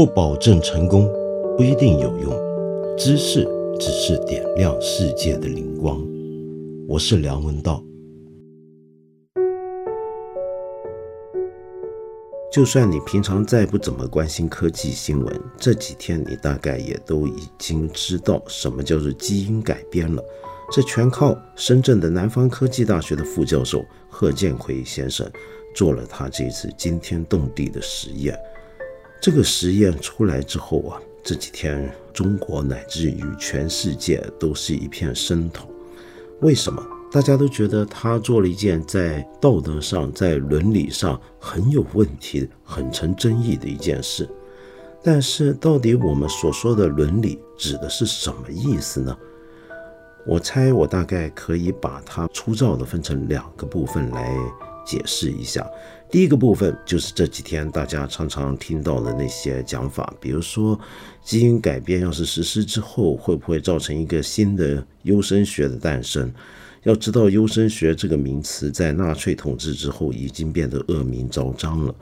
不保证成功，不一定有用。知识只是点亮世界的灵光。我是梁文道。就算你平常再不怎么关心科技新闻，这几天你大概也都已经知道什么叫做基因改编了。这全靠深圳的南方科技大学的副教授贺建奎先生做了他这次惊天动地的实验。这个实验出来之后啊，这几天中国乃至于全世界都是一片声讨。为什么？大家都觉得他做了一件在道德上、在伦理上很有问题、很成争议的一件事。但是，到底我们所说的伦理指的是什么意思呢？我猜，我大概可以把它粗糙的分成两个部分来解释一下。第一个部分就是这几天大家常常听到的那些讲法，比如说基因改变要是实施之后，会不会造成一个新的优生学的诞生？要知道，优生学这个名词在纳粹统治之后已经变得恶名昭彰了。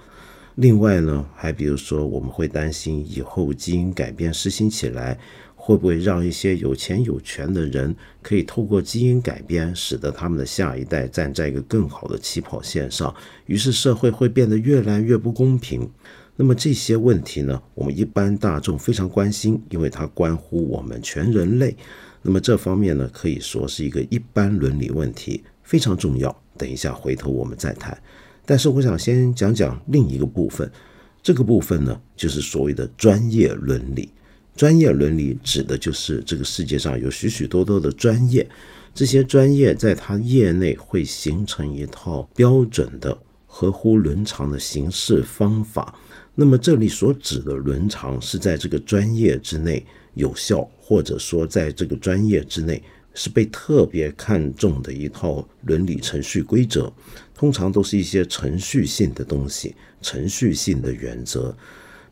另外呢，还比如说，我们会担心以后基因改变实行起来，会不会让一些有钱有权的人可以透过基因改变，使得他们的下一代站在一个更好的起跑线上，于是社会会变得越来越不公平。那么这些问题呢，我们一般大众非常关心，因为它关乎我们全人类。那么这方面呢，可以说是一个一般伦理问题，非常重要。等一下回头我们再谈。但是我想先讲讲另一个部分，这个部分呢，就是所谓的专业伦理。专业伦理指的就是这个世界上有许许多多的专业，这些专业在它业内会形成一套标准的、合乎伦常的行事方法。那么这里所指的伦常，是在这个专业之内。有效，或者说在这个专业之内是被特别看重的一套伦理程序规则，通常都是一些程序性的东西，程序性的原则。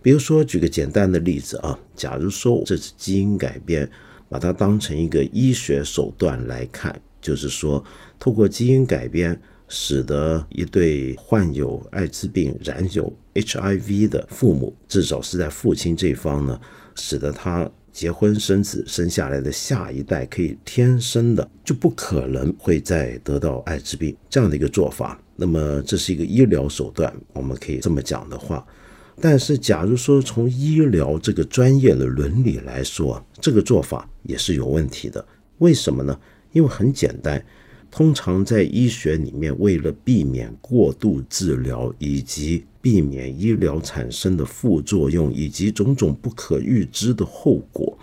比如说，举个简单的例子啊，假如说这次基因改变，把它当成一个医学手段来看，就是说，透过基因改变，使得一对患有艾滋病、染有 HIV 的父母，至少是在父亲这方呢，使得他。结婚生子生下来的下一代可以天生的就不可能会再得到艾滋病这样的一个做法，那么这是一个医疗手段，我们可以这么讲的话。但是，假如说从医疗这个专业的伦理来说，这个做法也是有问题的。为什么呢？因为很简单。通常在医学里面，为了避免过度治疗，以及避免医疗产生的副作用，以及种种不可预知的后果，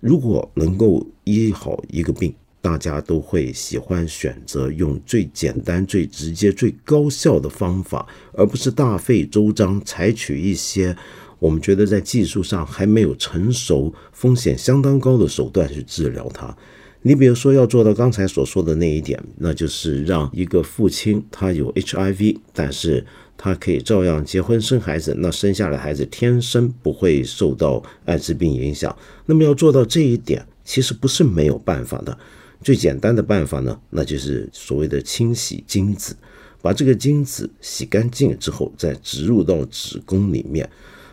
如果能够医好一个病，大家都会喜欢选择用最简单、最直接、最高效的方法，而不是大费周章采取一些我们觉得在技术上还没有成熟、风险相当高的手段去治疗它。你比如说要做到刚才所说的那一点，那就是让一个父亲他有 HIV，但是他可以照样结婚生孩子，那生下来孩子天生不会受到艾滋病影响。那么要做到这一点，其实不是没有办法的。最简单的办法呢，那就是所谓的清洗精子，把这个精子洗干净之后再植入到子宫里面。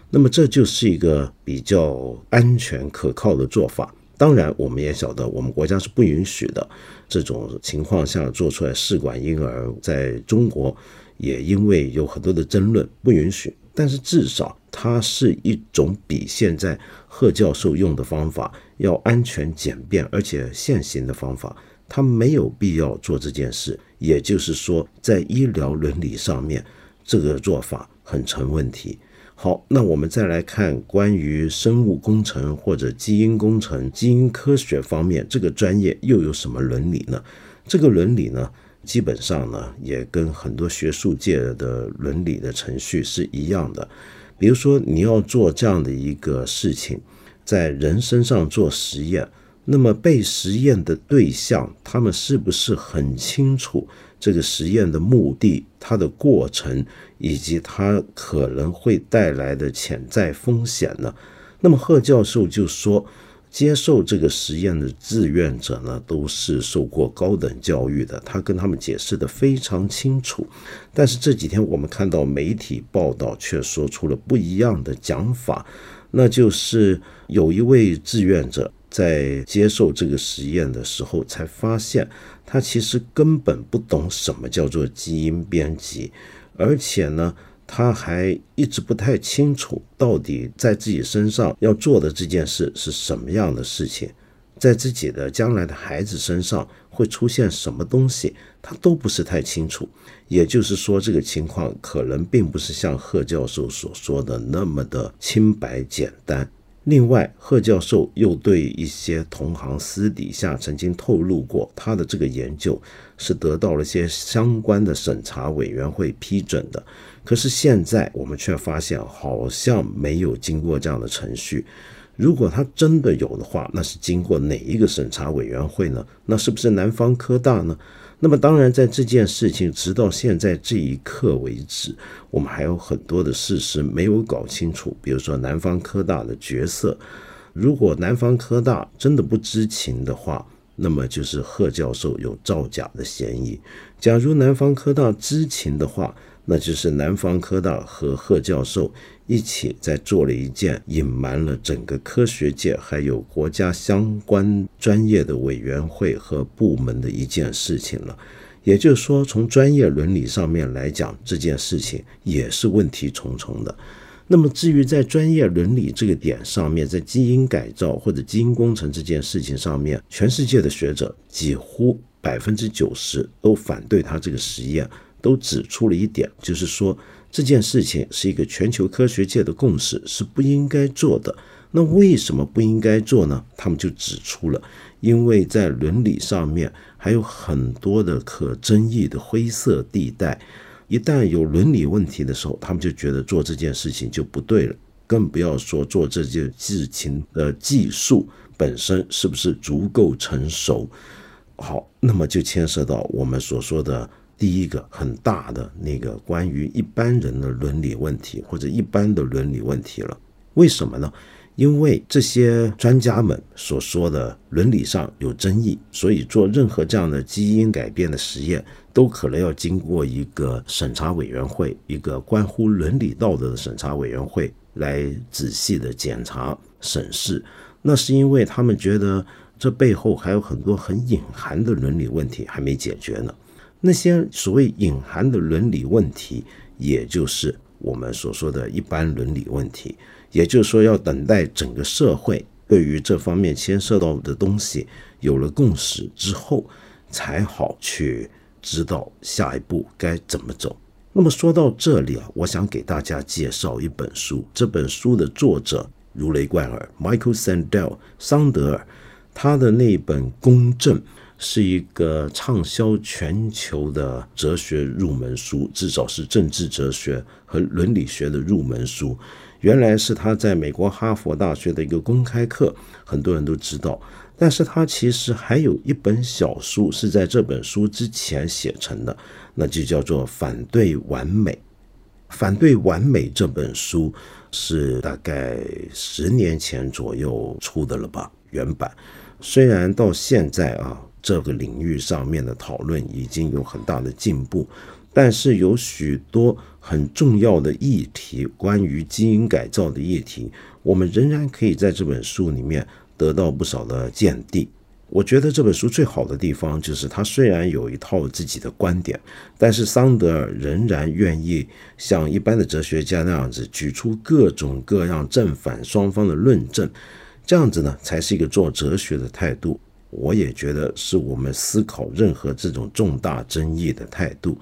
那么这就是一个比较安全可靠的做法。当然，我们也晓得，我们国家是不允许的。这种情况下做出来试管婴儿，在中国也因为有很多的争论，不允许。但是至少它是一种比现在贺教授用的方法要安全、简便而且现行的方法。他没有必要做这件事，也就是说，在医疗伦理上面，这个做法很成问题。好，那我们再来看关于生物工程或者基因工程、基因科学方面这个专业又有什么伦理呢？这个伦理呢，基本上呢也跟很多学术界的伦理的程序是一样的。比如说，你要做这样的一个事情，在人身上做实验，那么被实验的对象他们是不是很清楚？这个实验的目的、它的过程以及它可能会带来的潜在风险呢？那么贺教授就说，接受这个实验的志愿者呢，都是受过高等教育的，他跟他们解释的非常清楚。但是这几天我们看到媒体报道却说出了不一样的讲法。那就是有一位志愿者在接受这个实验的时候，才发现他其实根本不懂什么叫做基因编辑，而且呢，他还一直不太清楚到底在自己身上要做的这件事是什么样的事情，在自己的将来的孩子身上会出现什么东西，他都不是太清楚。也就是说，这个情况可能并不是像贺教授所说的那么的清白简单。另外，贺教授又对一些同行私底下曾经透露过，他的这个研究是得到了一些相关的审查委员会批准的。可是现在我们却发现，好像没有经过这样的程序。如果他真的有的话，那是经过哪一个审查委员会呢？那是不是南方科大呢？那么当然，在这件事情直到现在这一刻为止，我们还有很多的事实没有搞清楚。比如说南方科大的角色，如果南方科大真的不知情的话，那么就是贺教授有造假的嫌疑；假如南方科大知情的话，那就是南方科大和贺教授。一起在做了一件隐瞒了整个科学界还有国家相关专业的委员会和部门的一件事情了。也就是说，从专业伦理上面来讲，这件事情也是问题重重的。那么，至于在专业伦理这个点上面，在基因改造或者基因工程这件事情上面，全世界的学者几乎百分之九十都反对他这个实验，都指出了一点，就是说。这件事情是一个全球科学界的共识，是不应该做的。那为什么不应该做呢？他们就指出了，因为在伦理上面还有很多的可争议的灰色地带。一旦有伦理问题的时候，他们就觉得做这件事情就不对了。更不要说做这件事情的技术本身是不是足够成熟。好，那么就牵涉到我们所说的。第一个很大的那个关于一般人的伦理问题，或者一般的伦理问题了。为什么呢？因为这些专家们所说的伦理上有争议，所以做任何这样的基因改变的实验，都可能要经过一个审查委员会，一个关乎伦理道德的审查委员会来仔细的检查审视。那是因为他们觉得这背后还有很多很隐含的伦理问题还没解决呢。那些所谓隐含的伦理问题，也就是我们所说的一般伦理问题，也就是说，要等待整个社会对于这方面牵涉到的东西有了共识之后，才好去知道下一步该怎么走。那么说到这里啊，我想给大家介绍一本书，这本书的作者如雷贯耳，Michael Sandel 桑德尔，他的那本《公正》。是一个畅销全球的哲学入门书，至少是政治哲学和伦理学的入门书。原来是他在美国哈佛大学的一个公开课，很多人都知道。但是他其实还有一本小书是在这本书之前写成的，那就叫做《反对完美》。《反对完美》这本书是大概十年前左右出的了吧？原版虽然到现在啊。这个领域上面的讨论已经有很大的进步，但是有许多很重要的议题，关于基因改造的议题，我们仍然可以在这本书里面得到不少的见地。我觉得这本书最好的地方就是，它虽然有一套自己的观点，但是桑德尔仍然愿意像一般的哲学家那样子，举出各种各样正反双方的论证，这样子呢，才是一个做哲学的态度。我也觉得是我们思考任何这种重大争议的态度。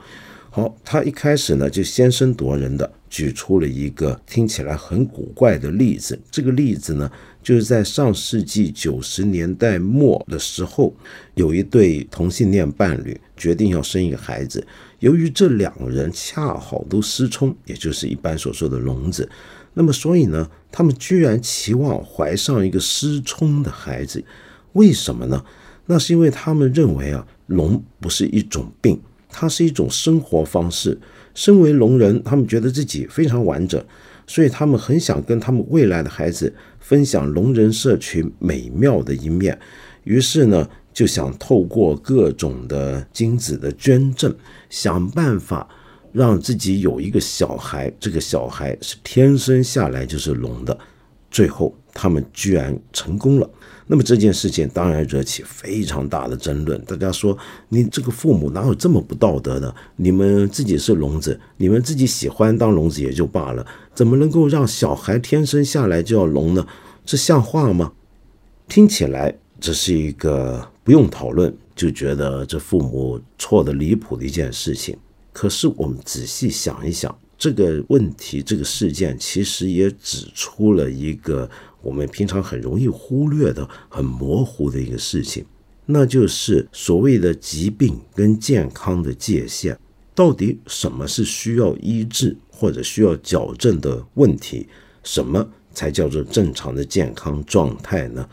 好，他一开始呢就先声夺人的举出了一个听起来很古怪的例子。这个例子呢，就是在上世纪九十年代末的时候，有一对同性恋伴侣决定要生一个孩子。由于这两个人恰好都失聪，也就是一般所说的聋子，那么所以呢，他们居然期望怀上一个失聪的孩子。为什么呢？那是因为他们认为啊，聋不是一种病，它是一种生活方式。身为聋人，他们觉得自己非常完整，所以他们很想跟他们未来的孩子分享聋人社群美妙的一面。于是呢，就想透过各种的精子的捐赠，想办法让自己有一个小孩。这个小孩是天生下来就是聋的。最后他们居然成功了。那么这件事情当然惹起非常大的争论。大家说，你这个父母哪有这么不道德的？你们自己是聋子，你们自己喜欢当聋子也就罢了，怎么能够让小孩天生下来就要聋呢？这像话吗？听起来这是一个不用讨论就觉得这父母错的离谱的一件事情。可是我们仔细想一想，这个问题、这个事件其实也指出了一个我们平常很容易忽略的、很模糊的一个事情，那就是所谓的疾病跟健康的界限，到底什么是需要医治或者需要矫正的问题，什么才叫做正常的健康状态呢？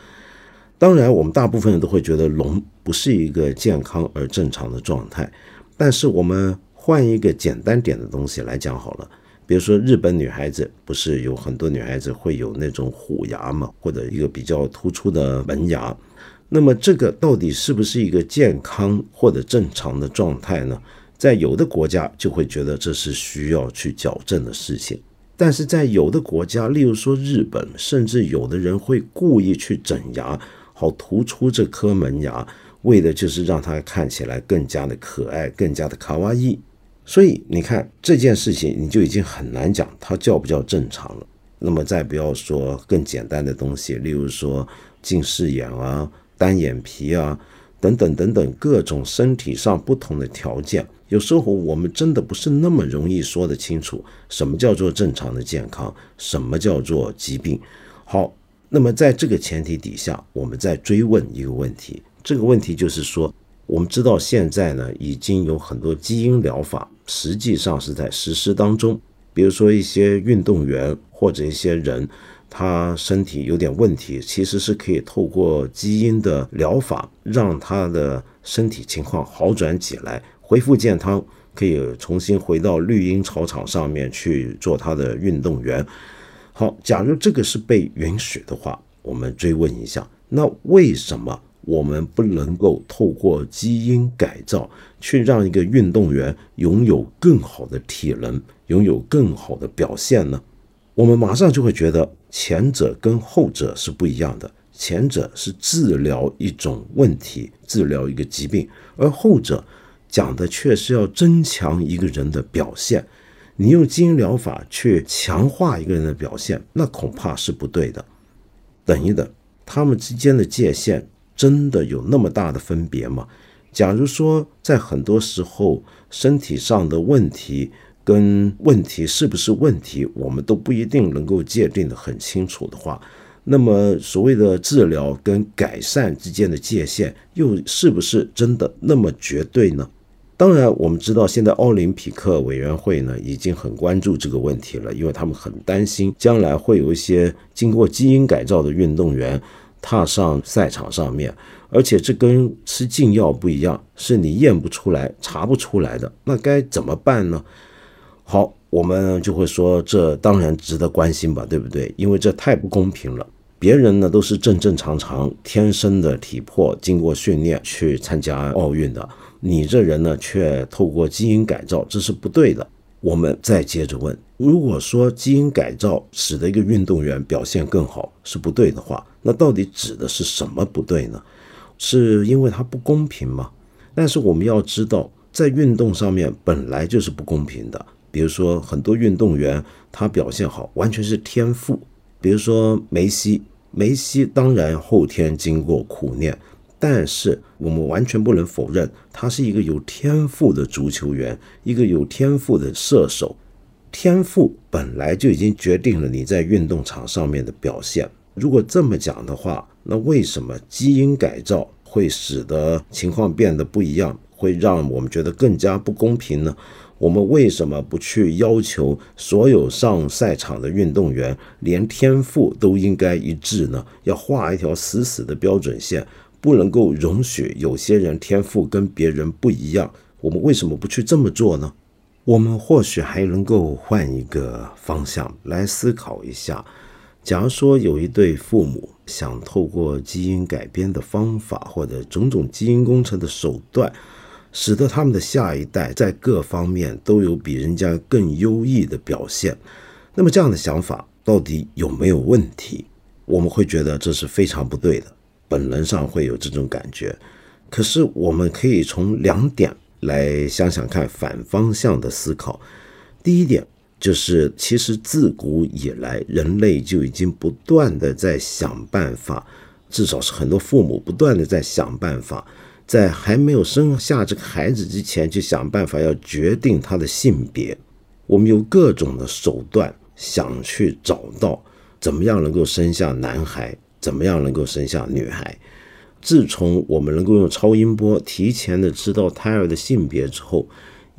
当然，我们大部分人都会觉得聋不是一个健康而正常的状态，但是我们。换一个简单点的东西来讲好了，比如说日本女孩子不是有很多女孩子会有那种虎牙嘛，或者一个比较突出的门牙，那么这个到底是不是一个健康或者正常的状态呢？在有的国家就会觉得这是需要去矫正的事情，但是在有的国家，例如说日本，甚至有的人会故意去整牙，好突出这颗门牙，为的就是让它看起来更加的可爱，更加的卡哇伊。所以你看这件事情，你就已经很难讲它叫不叫正常了。那么再不要说更简单的东西，例如说近视眼啊、单眼皮啊等等等等各种身体上不同的条件，有时候我们真的不是那么容易说得清楚什么叫做正常的健康，什么叫做疾病。好，那么在这个前提底下，我们再追问一个问题，这个问题就是说。我们知道现在呢，已经有很多基因疗法，实际上是在实施当中。比如说一些运动员或者一些人，他身体有点问题，其实是可以透过基因的疗法，让他的身体情况好转起来，恢复健康，可以重新回到绿茵草场上面去做他的运动员。好，假如这个是被允许的话，我们追问一下，那为什么？我们不能够透过基因改造去让一个运动员拥有更好的体能，拥有更好的表现呢？我们马上就会觉得前者跟后者是不一样的。前者是治疗一种问题，治疗一个疾病，而后者讲的却是要增强一个人的表现。你用基因疗法去强化一个人的表现，那恐怕是不对的。等一等，他们之间的界限。真的有那么大的分别吗？假如说在很多时候身体上的问题跟问题是不是问题，我们都不一定能够界定的很清楚的话，那么所谓的治疗跟改善之间的界限又是不是真的那么绝对呢？当然，我们知道现在奥林匹克委员会呢已经很关注这个问题了，因为他们很担心将来会有一些经过基因改造的运动员。踏上赛场上面，而且这跟吃禁药不一样，是你验不出来、查不出来的，那该怎么办呢？好，我们就会说，这当然值得关心吧，对不对？因为这太不公平了。别人呢都是正正常常、天生的体魄，经过训练去参加奥运的，你这人呢却透过基因改造，这是不对的。我们再接着问：如果说基因改造使得一个运动员表现更好是不对的话，那到底指的是什么不对呢？是因为它不公平吗？但是我们要知道，在运动上面本来就是不公平的。比如说，很多运动员他表现好，完全是天赋。比如说梅西，梅西当然后天经过苦练。但是我们完全不能否认，他是一个有天赋的足球员，一个有天赋的射手。天赋本来就已经决定了你在运动场上面的表现。如果这么讲的话，那为什么基因改造会使得情况变得不一样，会让我们觉得更加不公平呢？我们为什么不去要求所有上赛场的运动员连天赋都应该一致呢？要画一条死死的标准线。不能够容许有些人天赋跟别人不一样，我们为什么不去这么做呢？我们或许还能够换一个方向来思考一下。假如说有一对父母想透过基因改编的方法或者种种基因工程的手段，使得他们的下一代在各方面都有比人家更优异的表现，那么这样的想法到底有没有问题？我们会觉得这是非常不对的，本能上会有这种感觉。可是我们可以从两点来想想看，反方向的思考。第一点就是，其实自古以来，人类就已经不断的在想办法，至少是很多父母不断的在想办法。在还没有生下这个孩子之前，就想办法要决定他的性别。我们有各种的手段想去找到怎么样能够生下男孩，怎么样能够生下女孩。自从我们能够用超音波提前的知道胎儿的性别之后，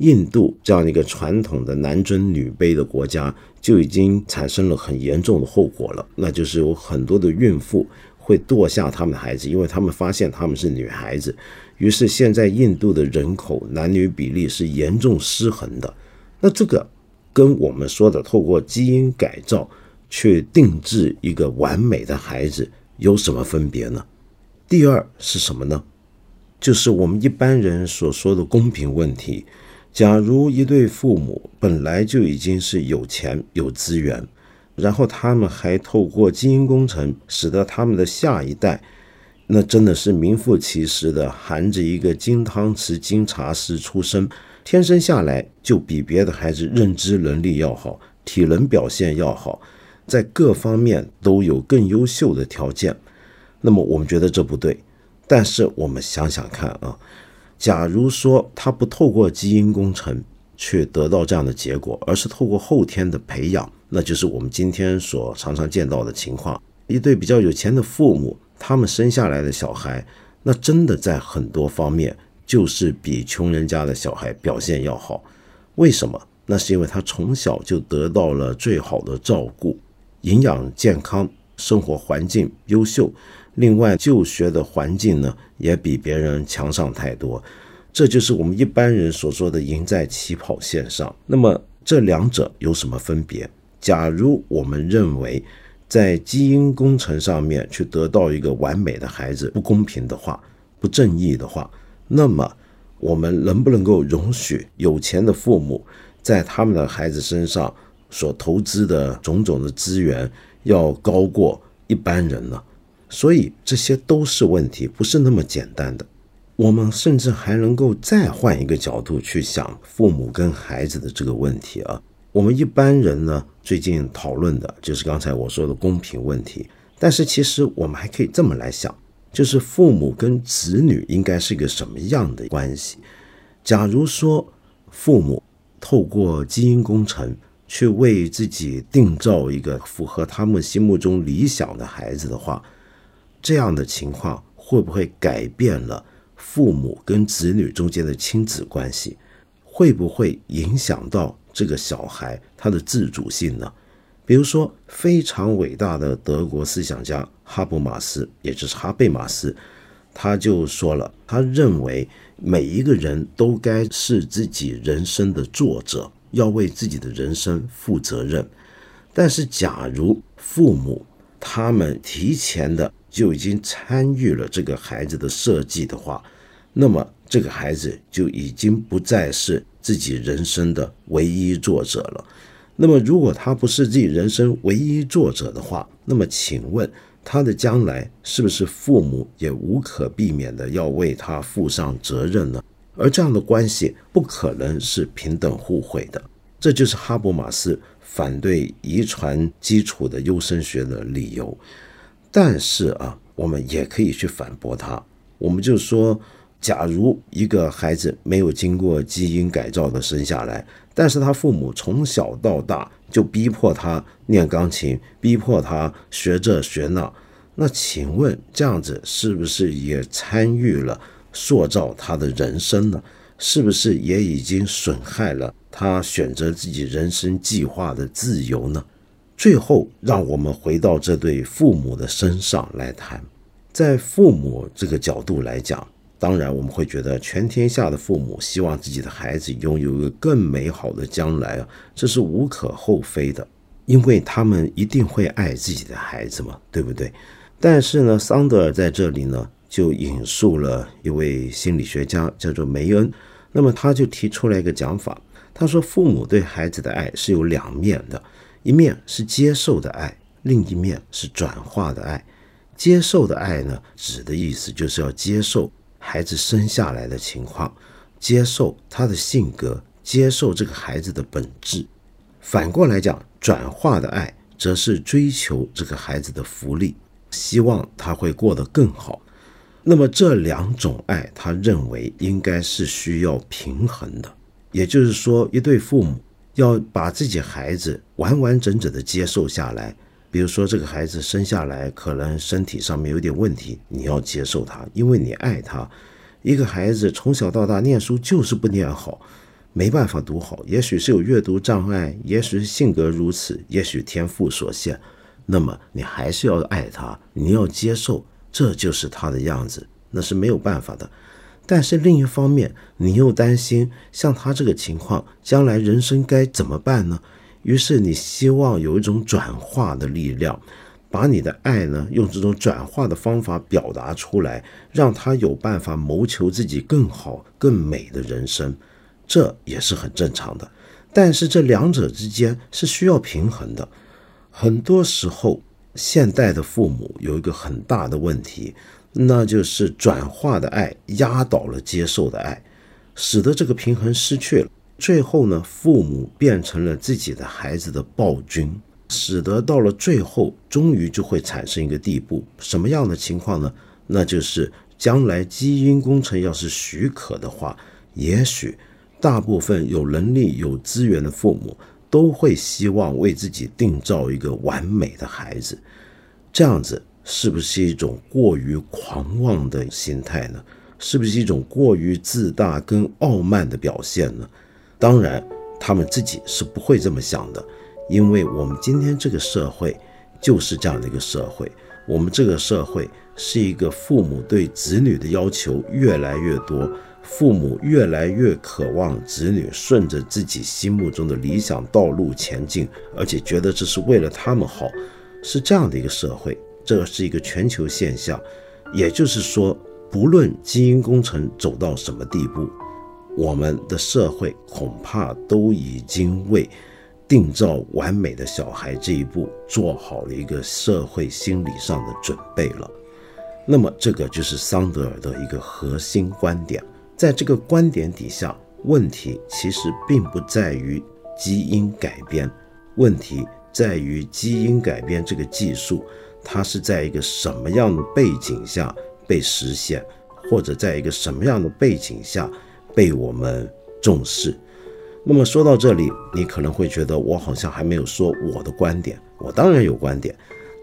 印度这样一个传统的男尊女卑的国家就已经产生了很严重的后果了，那就是有很多的孕妇。会堕下他们的孩子，因为他们发现他们是女孩子，于是现在印度的人口男女比例是严重失衡的。那这个跟我们说的透过基因改造去定制一个完美的孩子有什么分别呢？第二是什么呢？就是我们一般人所说的公平问题。假如一对父母本来就已经是有钱有资源。然后他们还透过基因工程，使得他们的下一代，那真的是名副其实的含着一个金汤匙、金茶匙出生，天生下来就比别的孩子认知能力要好，体能表现要好，在各方面都有更优秀的条件。那么我们觉得这不对，但是我们想想看啊，假如说他不透过基因工程去得到这样的结果，而是透过后天的培养。那就是我们今天所常常见到的情况：一对比较有钱的父母，他们生下来的小孩，那真的在很多方面就是比穷人家的小孩表现要好。为什么？那是因为他从小就得到了最好的照顾，营养健康，生活环境优秀，另外就学的环境呢也比别人强上太多。这就是我们一般人所说的赢在起跑线上。那么这两者有什么分别？假如我们认为在基因工程上面去得到一个完美的孩子不公平的话、不正义的话，那么我们能不能够容许有钱的父母在他们的孩子身上所投资的种种的资源要高过一般人呢？所以这些都是问题，不是那么简单的。我们甚至还能够再换一个角度去想父母跟孩子的这个问题啊。我们一般人呢，最近讨论的就是刚才我说的公平问题。但是其实我们还可以这么来想，就是父母跟子女应该是一个什么样的关系？假如说父母透过基因工程去为自己定造一个符合他们心目中理想的孩子的话，这样的情况会不会改变了父母跟子女中间的亲子关系？会不会影响到？这个小孩他的自主性呢？比如说，非常伟大的德国思想家哈布马斯，也就是哈贝马斯，他就说了，他认为每一个人都该是自己人生的作者，要为自己的人生负责任。但是，假如父母他们提前的就已经参与了这个孩子的设计的话，那么这个孩子就已经不再是。自己人生的唯一作者了。那么，如果他不是自己人生唯一作者的话，那么请问他的将来是不是父母也无可避免的要为他负上责任呢？而这样的关系不可能是平等互惠的。这就是哈伯马斯反对遗传基础的优生学的理由。但是啊，我们也可以去反驳他。我们就说。假如一个孩子没有经过基因改造的生下来，但是他父母从小到大就逼迫他练钢琴，逼迫他学这学那，那请问这样子是不是也参与了塑造他的人生呢？是不是也已经损害了他选择自己人生计划的自由呢？最后，让我们回到这对父母的身上来谈，在父母这个角度来讲。当然，我们会觉得全天下的父母希望自己的孩子拥有一个更美好的将来啊，这是无可厚非的，因为他们一定会爱自己的孩子嘛，对不对？但是呢，桑德尔在这里呢就引述了一位心理学家，叫做梅恩，那么他就提出来一个讲法，他说父母对孩子的爱是有两面的，一面是接受的爱，另一面是转化的爱。接受的爱呢，指的意思就是要接受孩子生下来的情况，接受他的性格，接受这个孩子的本质。反过来讲，转化的爱则是追求这个孩子的福利，希望他会过得更好。那么这两种爱，他认为应该是需要平衡的。也就是说，一对父母要把自己孩子完完整整的接受下来。比如说，这个孩子生下来可能身体上面有点问题，你要接受他，因为你爱他。一个孩子从小到大念书就是不念好，没办法读好，也许是有阅读障碍，也许性格如此，也许天赋所限。那么你还是要爱他，你要接受，这就是他的样子，那是没有办法的。但是另一方面，你又担心像他这个情况，将来人生该怎么办呢？于是你希望有一种转化的力量，把你的爱呢用这种转化的方法表达出来，让他有办法谋求自己更好、更美的人生，这也是很正常的。但是这两者之间是需要平衡的。很多时候，现代的父母有一个很大的问题，那就是转化的爱压倒了接受的爱，使得这个平衡失去了。最后呢，父母变成了自己的孩子的暴君，使得到了最后，终于就会产生一个地步，什么样的情况呢？那就是将来基因工程要是许可的话，也许大部分有能力、有资源的父母都会希望为自己定造一个完美的孩子。这样子是不是一种过于狂妄的心态呢？是不是一种过于自大跟傲慢的表现呢？当然，他们自己是不会这么想的，因为我们今天这个社会就是这样的一个社会。我们这个社会是一个父母对子女的要求越来越多，父母越来越渴望子女顺着自己心目中的理想道路前进，而且觉得这是为了他们好，是这样的一个社会。这是一个全球现象，也就是说，不论基因工程走到什么地步。我们的社会恐怕都已经为缔造完美的小孩这一步做好了一个社会心理上的准备了。那么，这个就是桑德尔的一个核心观点。在这个观点底下，问题其实并不在于基因改变，问题在于基因改变这个技术，它是在一个什么样的背景下被实现，或者在一个什么样的背景下。被我们重视。那么说到这里，你可能会觉得我好像还没有说我的观点。我当然有观点，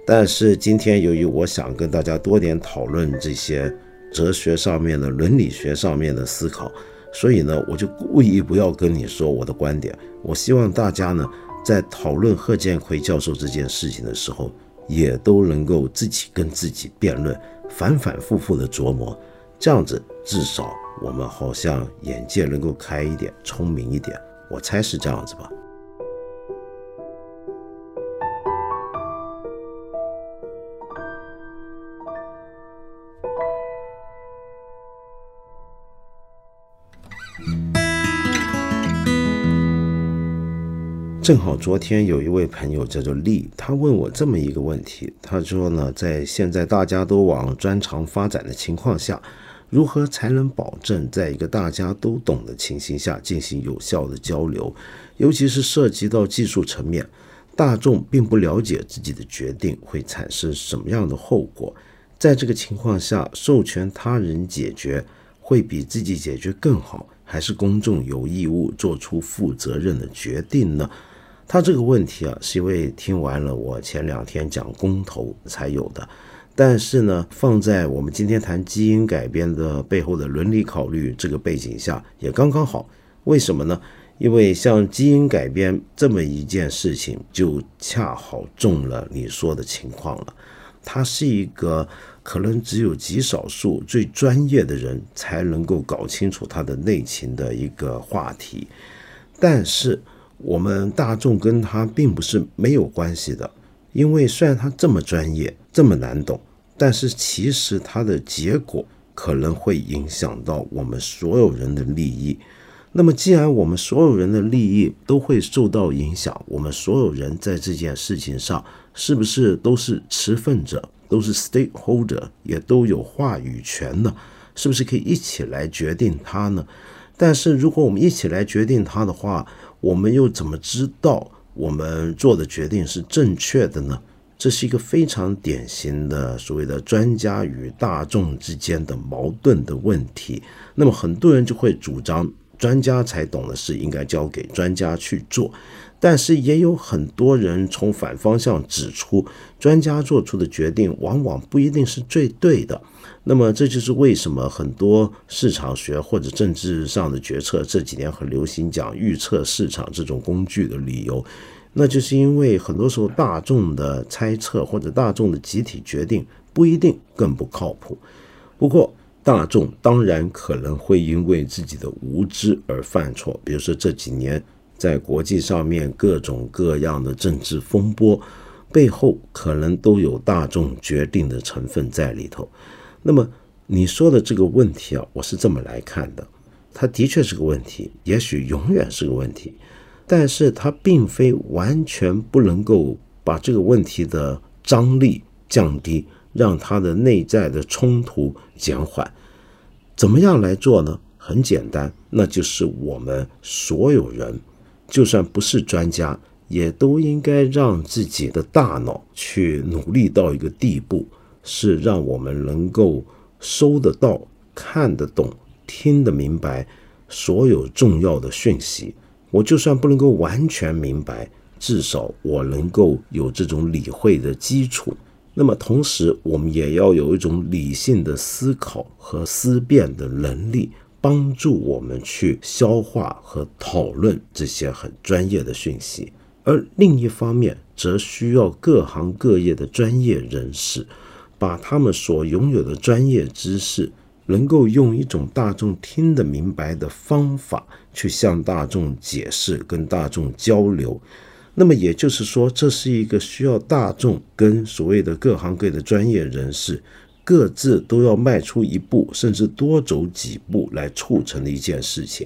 但是今天由于我想跟大家多点讨论这些哲学上面的、伦理学上面的思考，所以呢，我就故意不要跟你说我的观点。我希望大家呢，在讨论贺建奎教授这件事情的时候，也都能够自己跟自己辩论，反反复复的琢磨，这样子至少。我们好像眼界能够开一点，聪明一点，我猜是这样子吧。正好昨天有一位朋友叫做丽，他问我这么一个问题，他说呢，在现在大家都往专长发展的情况下。如何才能保证在一个大家都懂的情形下进行有效的交流？尤其是涉及到技术层面，大众并不了解自己的决定会产生什么样的后果。在这个情况下，授权他人解决会比自己解决更好，还是公众有义务做出负责任的决定呢？他这个问题啊，是因为听完了我前两天讲公投才有的。但是呢，放在我们今天谈基因改编的背后的伦理考虑这个背景下，也刚刚好。为什么呢？因为像基因改编这么一件事情，就恰好中了你说的情况了。它是一个可能只有极少数最专业的人才能够搞清楚它的内情的一个话题。但是我们大众跟他并不是没有关系的，因为虽然他这么专业，这么难懂。但是其实它的结果可能会影响到我们所有人的利益，那么，既然我们所有人的利益都会受到影响，我们所有人在这件事情上是不是都是持份者，都是 stakeholder，也都有话语权呢？是不是可以一起来决定它呢？但是，如果我们一起来决定它的话，我们又怎么知道我们做的决定是正确的呢？这是一个非常典型的所谓的专家与大众之间的矛盾的问题。那么，很多人就会主张专家才懂的事应该交给专家去做，但是也有很多人从反方向指出，专家做出的决定往往不一定是最对的。那么，这就是为什么很多市场学或者政治上的决策这几年很流行讲预测市场这种工具的理由。那就是因为很多时候大众的猜测或者大众的集体决定不一定更不靠谱。不过，大众当然可能会因为自己的无知而犯错。比如说这几年在国际上面各种各样的政治风波背后，可能都有大众决定的成分在里头。那么你说的这个问题啊，我是这么来看的：它的确是个问题，也许永远是个问题。但是它并非完全不能够把这个问题的张力降低，让他的内在的冲突减缓。怎么样来做呢？很简单，那就是我们所有人，就算不是专家，也都应该让自己的大脑去努力到一个地步，是让我们能够收得到、看得懂、听得明白所有重要的讯息。我就算不能够完全明白，至少我能够有这种理会的基础。那么同时，我们也要有一种理性的思考和思辨的能力，帮助我们去消化和讨论这些很专业的讯息。而另一方面，则需要各行各业的专业人士，把他们所拥有的专业知识。能够用一种大众听得明白的方法去向大众解释、跟大众交流，那么也就是说，这是一个需要大众跟所谓的各行各业的专业人士各自都要迈出一步，甚至多走几步来促成的一件事情。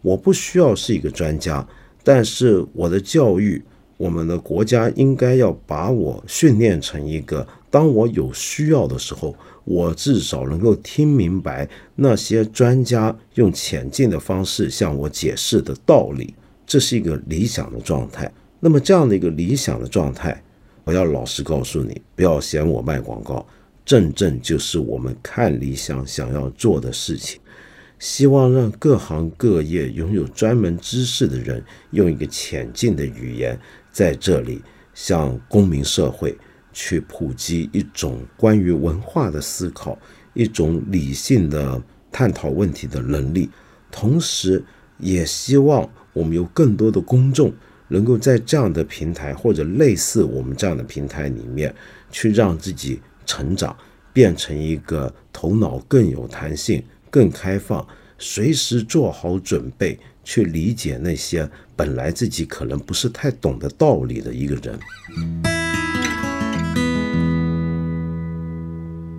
我不需要是一个专家，但是我的教育，我们的国家应该要把我训练成一个，当我有需要的时候。我至少能够听明白那些专家用浅近的方式向我解释的道理，这是一个理想的状态。那么这样的一个理想的状态，我要老实告诉你，不要嫌我卖广告，正正就是我们看理想想要做的事情。希望让各行各业拥有专门知识的人，用一个浅近的语言，在这里向公民社会。去普及一种关于文化的思考，一种理性的探讨问题的能力，同时也希望我们有更多的公众能够在这样的平台或者类似我们这样的平台里面，去让自己成长，变成一个头脑更有弹性、更开放，随时做好准备去理解那些本来自己可能不是太懂的道理的一个人。